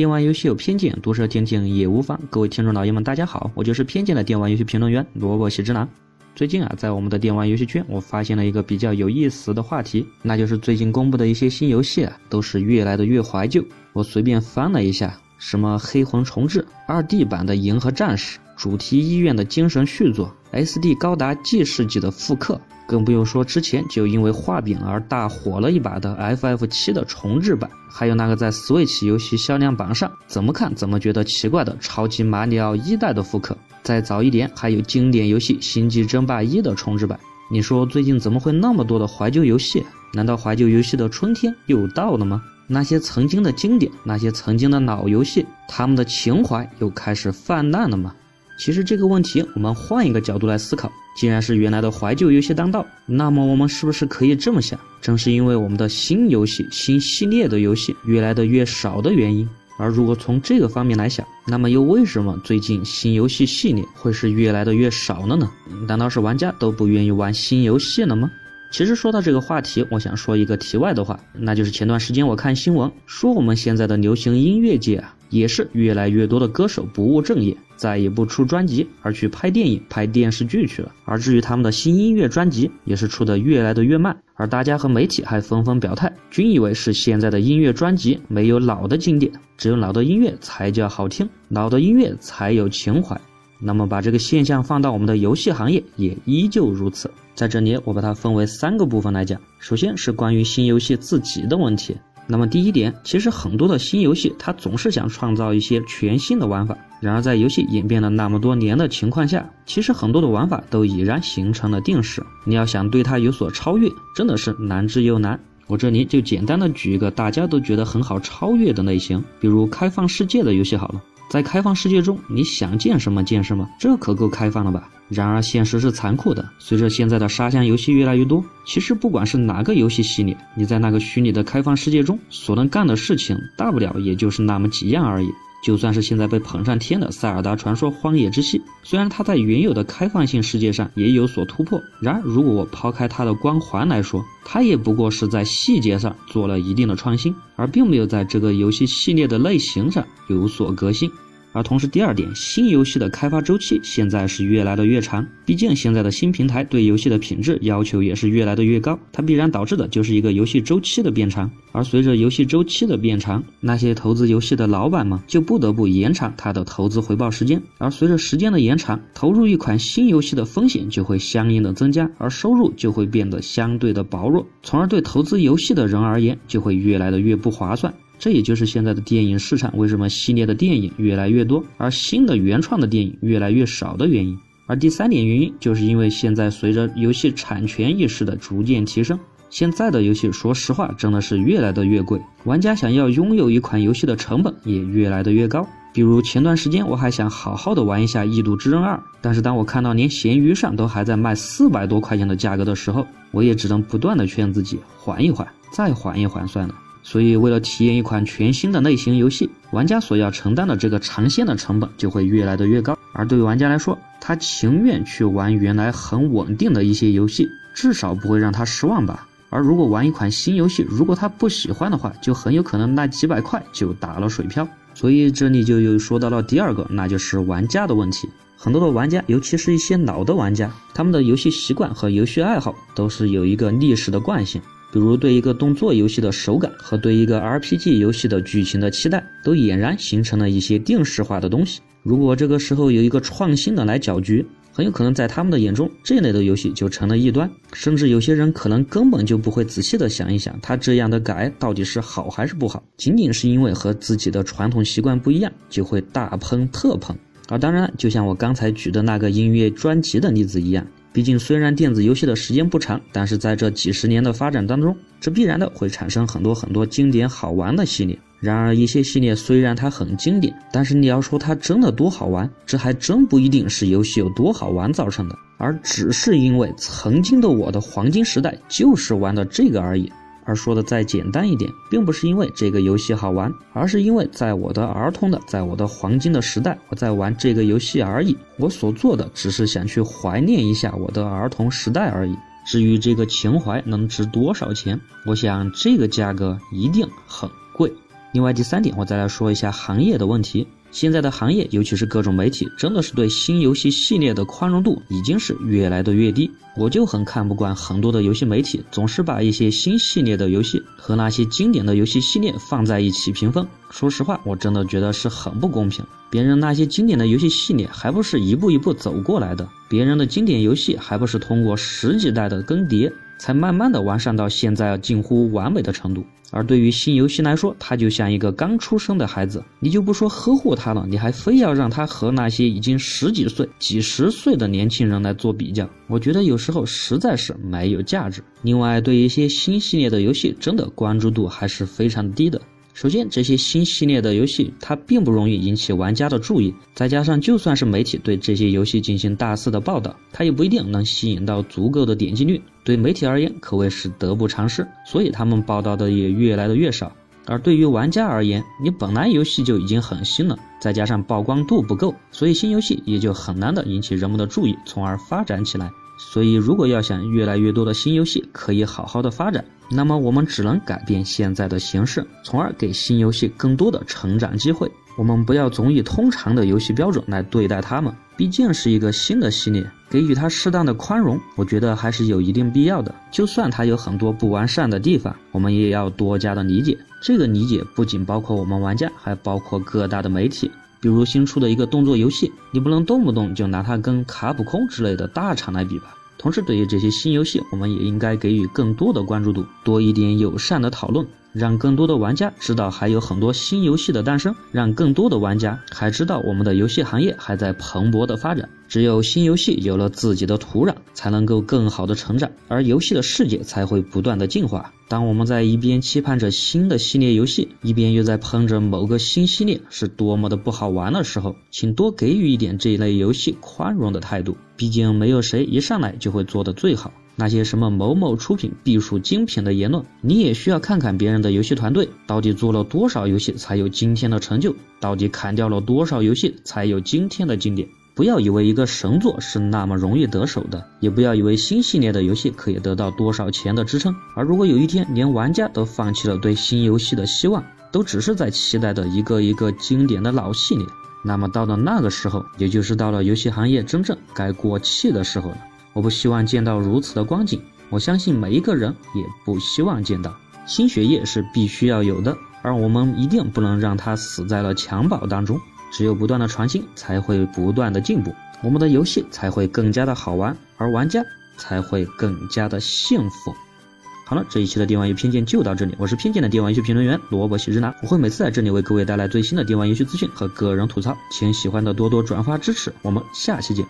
电玩游戏有偏见，毒舌听听也无妨。各位听众老爷们，大家好，我就是偏见的电玩游戏评论员萝卜喜之郎。最近啊，在我们的电玩游戏圈，我发现了一个比较有意思的话题，那就是最近公布的一些新游戏啊，都是越来的越怀旧。我随便翻了一下，什么黑魂重置、二 D 版的银河战士、主题医院的精神续作、SD 高达 G 世纪的复刻。更不用说之前就因为画饼而大火了一把的 FF 七的重置版，还有那个在 Switch 游戏销量榜上怎么看怎么觉得奇怪的超级马里奥一代的复刻。再早一点，还有经典游戏《星际争霸一》的重置版。你说最近怎么会那么多的怀旧游戏？难道怀旧游戏的春天又到了吗？那些曾经的经典，那些曾经的老游戏，他们的情怀又开始泛滥了吗？其实这个问题，我们换一个角度来思考。既然是原来的怀旧游戏当道，那么我们是不是可以这么想？正是因为我们的新游戏、新系列的游戏越来的越少的原因。而如果从这个方面来想，那么又为什么最近新游戏系列会是越来的越少了呢？难道是玩家都不愿意玩新游戏了吗？其实说到这个话题，我想说一个题外的话，那就是前段时间我看新闻说，我们现在的流行音乐界啊，也是越来越多的歌手不务正业，再也不出专辑，而去拍电影、拍电视剧去了。而至于他们的新音乐专辑，也是出的越来的越慢。而大家和媒体还纷纷表态，均以为是现在的音乐专辑没有老的经典，只有老的音乐才叫好听，老的音乐才有情怀。那么把这个现象放到我们的游戏行业，也依旧如此。在这里，我把它分为三个部分来讲。首先是关于新游戏自己的问题。那么第一点，其实很多的新游戏，它总是想创造一些全新的玩法。然而在游戏演变了那么多年的情况下，其实很多的玩法都已然形成了定式。你要想对它有所超越，真的是难之又难。我这里就简单的举一个大家都觉得很好超越的类型，比如开放世界的游戏好了。在开放世界中，你想见什么见什么，这可够开放了吧？然而现实是残酷的，随着现在的沙箱游戏越来越多，其实不管是哪个游戏系列，你在那个虚拟的开放世界中所能干的事情，大不了也就是那么几样而已。就算是现在被捧上天的《塞尔达传说：荒野之息》，虽然它在原有的开放性世界上也有所突破，然而如果我抛开它的光环来说，它也不过是在细节上做了一定的创新，而并没有在这个游戏系列的类型上有所革新。而同时，第二点，新游戏的开发周期现在是越来的越长。毕竟现在的新平台对游戏的品质要求也是越来的越高，它必然导致的就是一个游戏周期的变长。而随着游戏周期的变长，那些投资游戏的老板们就不得不延长他的投资回报时间。而随着时间的延长，投入一款新游戏的风险就会相应的增加，而收入就会变得相对的薄弱，从而对投资游戏的人而言就会越来的越不划算。这也就是现在的电影市场为什么系列的电影越来越多，而新的原创的电影越来越少的原因。而第三点原因，就是因为现在随着游戏产权意识的逐渐提升，现在的游戏说实话真的是越来的越贵，玩家想要拥有一款游戏的成本也越来的越高。比如前段时间我还想好好的玩一下《异度之刃二》，但是当我看到连闲鱼上都还在卖四百多块钱的价格的时候，我也只能不断的劝自己缓一缓，再缓一缓算了。所以，为了体验一款全新的类型游戏，玩家所要承担的这个长线的成本就会越来的越高。而对于玩家来说，他情愿去玩原来很稳定的一些游戏，至少不会让他失望吧。而如果玩一款新游戏，如果他不喜欢的话，就很有可能那几百块就打了水漂。所以这里就又说到了第二个，那就是玩家的问题。很多的玩家，尤其是一些老的玩家，他们的游戏习惯和游戏爱好都是有一个历史的惯性。比如对一个动作游戏的手感和对一个 RPG 游戏的剧情的期待，都俨然形成了一些定式化的东西。如果这个时候有一个创新的来搅局，很有可能在他们的眼中，这类的游戏就成了异端。甚至有些人可能根本就不会仔细的想一想，他这样的改到底是好还是不好，仅仅是因为和自己的传统习惯不一样，就会大喷特喷。而当然，就像我刚才举的那个音乐专辑的例子一样。毕竟，虽然电子游戏的时间不长，但是在这几十年的发展当中，这必然的会产生很多很多经典好玩的系列。然而，一些系列虽然它很经典，但是你要说它真的多好玩，这还真不一定是游戏有多好玩造成的，而只是因为曾经的我的黄金时代就是玩的这个而已。而说的再简单一点，并不是因为这个游戏好玩，而是因为在我的儿童的，在我的黄金的时代，我在玩这个游戏而已。我所做的只是想去怀念一下我的儿童时代而已。至于这个情怀能值多少钱，我想这个价格一定很贵。另外第三点，我再来说一下行业的问题。现在的行业，尤其是各种媒体，真的是对新游戏系列的宽容度已经是越来的越低。我就很看不惯很多的游戏媒体总是把一些新系列的游戏和那些经典的游戏系列放在一起评分。说实话，我真的觉得是很不公平。别人那些经典的游戏系列还不是一步一步走过来的？别人的经典游戏还不是通过十几代的更迭？才慢慢的完善到现在近乎完美的程度。而对于新游戏来说，它就像一个刚出生的孩子，你就不说呵护它了，你还非要让它和那些已经十几岁、几十岁的年轻人来做比较，我觉得有时候实在是没有价值。另外，对一些新系列的游戏，真的关注度还是非常低的。首先，这些新系列的游戏它并不容易引起玩家的注意，再加上就算是媒体对这些游戏进行大肆的报道，它也不一定能吸引到足够的点击率。对媒体而言，可谓是得不偿失，所以他们报道的也越来的越少。而对于玩家而言，你本来游戏就已经很新了，再加上曝光度不够，所以新游戏也就很难的引起人们的注意，从而发展起来。所以，如果要想越来越多的新游戏可以好好的发展，那么我们只能改变现在的形式，从而给新游戏更多的成长机会。我们不要总以通常的游戏标准来对待他们，毕竟是一个新的系列，给予它适当的宽容，我觉得还是有一定必要的。就算它有很多不完善的地方，我们也要多加的理解。这个理解不仅包括我们玩家，还包括各大的媒体。比如新出的一个动作游戏，你不能动不动就拿它跟卡普空之类的大厂来比吧。同时，对于这些新游戏，我们也应该给予更多的关注度，多一点友善的讨论。让更多的玩家知道还有很多新游戏的诞生，让更多的玩家还知道我们的游戏行业还在蓬勃的发展。只有新游戏有了自己的土壤，才能够更好的成长，而游戏的世界才会不断的进化。当我们在一边期盼着新的系列游戏，一边又在喷着某个新系列是多么的不好玩的时候，请多给予一点这一类游戏宽容的态度。毕竟没有谁一上来就会做的最好。那些什么某某出品必属精品的言论，你也需要看看别人的游戏团队到底做了多少游戏才有今天的成就，到底砍掉了多少游戏才有今天的经典。不要以为一个神作是那么容易得手的，也不要以为新系列的游戏可以得到多少钱的支撑。而如果有一天连玩家都放弃了对新游戏的希望，都只是在期待的一个一个经典的老系列，那么到了那个时候，也就是到了游戏行业真正该过气的时候了。我不希望见到如此的光景，我相信每一个人也不希望见到。新血液是必须要有的，而我们一定不能让它死在了襁褓当中。只有不断的创新，才会不断的进步，我们的游戏才会更加的好玩，而玩家才会更加的幸福。好了，这一期的电玩游戏偏见就到这里，我是偏见的电玩游戏评论员萝卜喜之男，我会每次在这里为各位带来最新的电玩游戏资讯和个人吐槽，请喜欢的多多转发支持，我们下期见。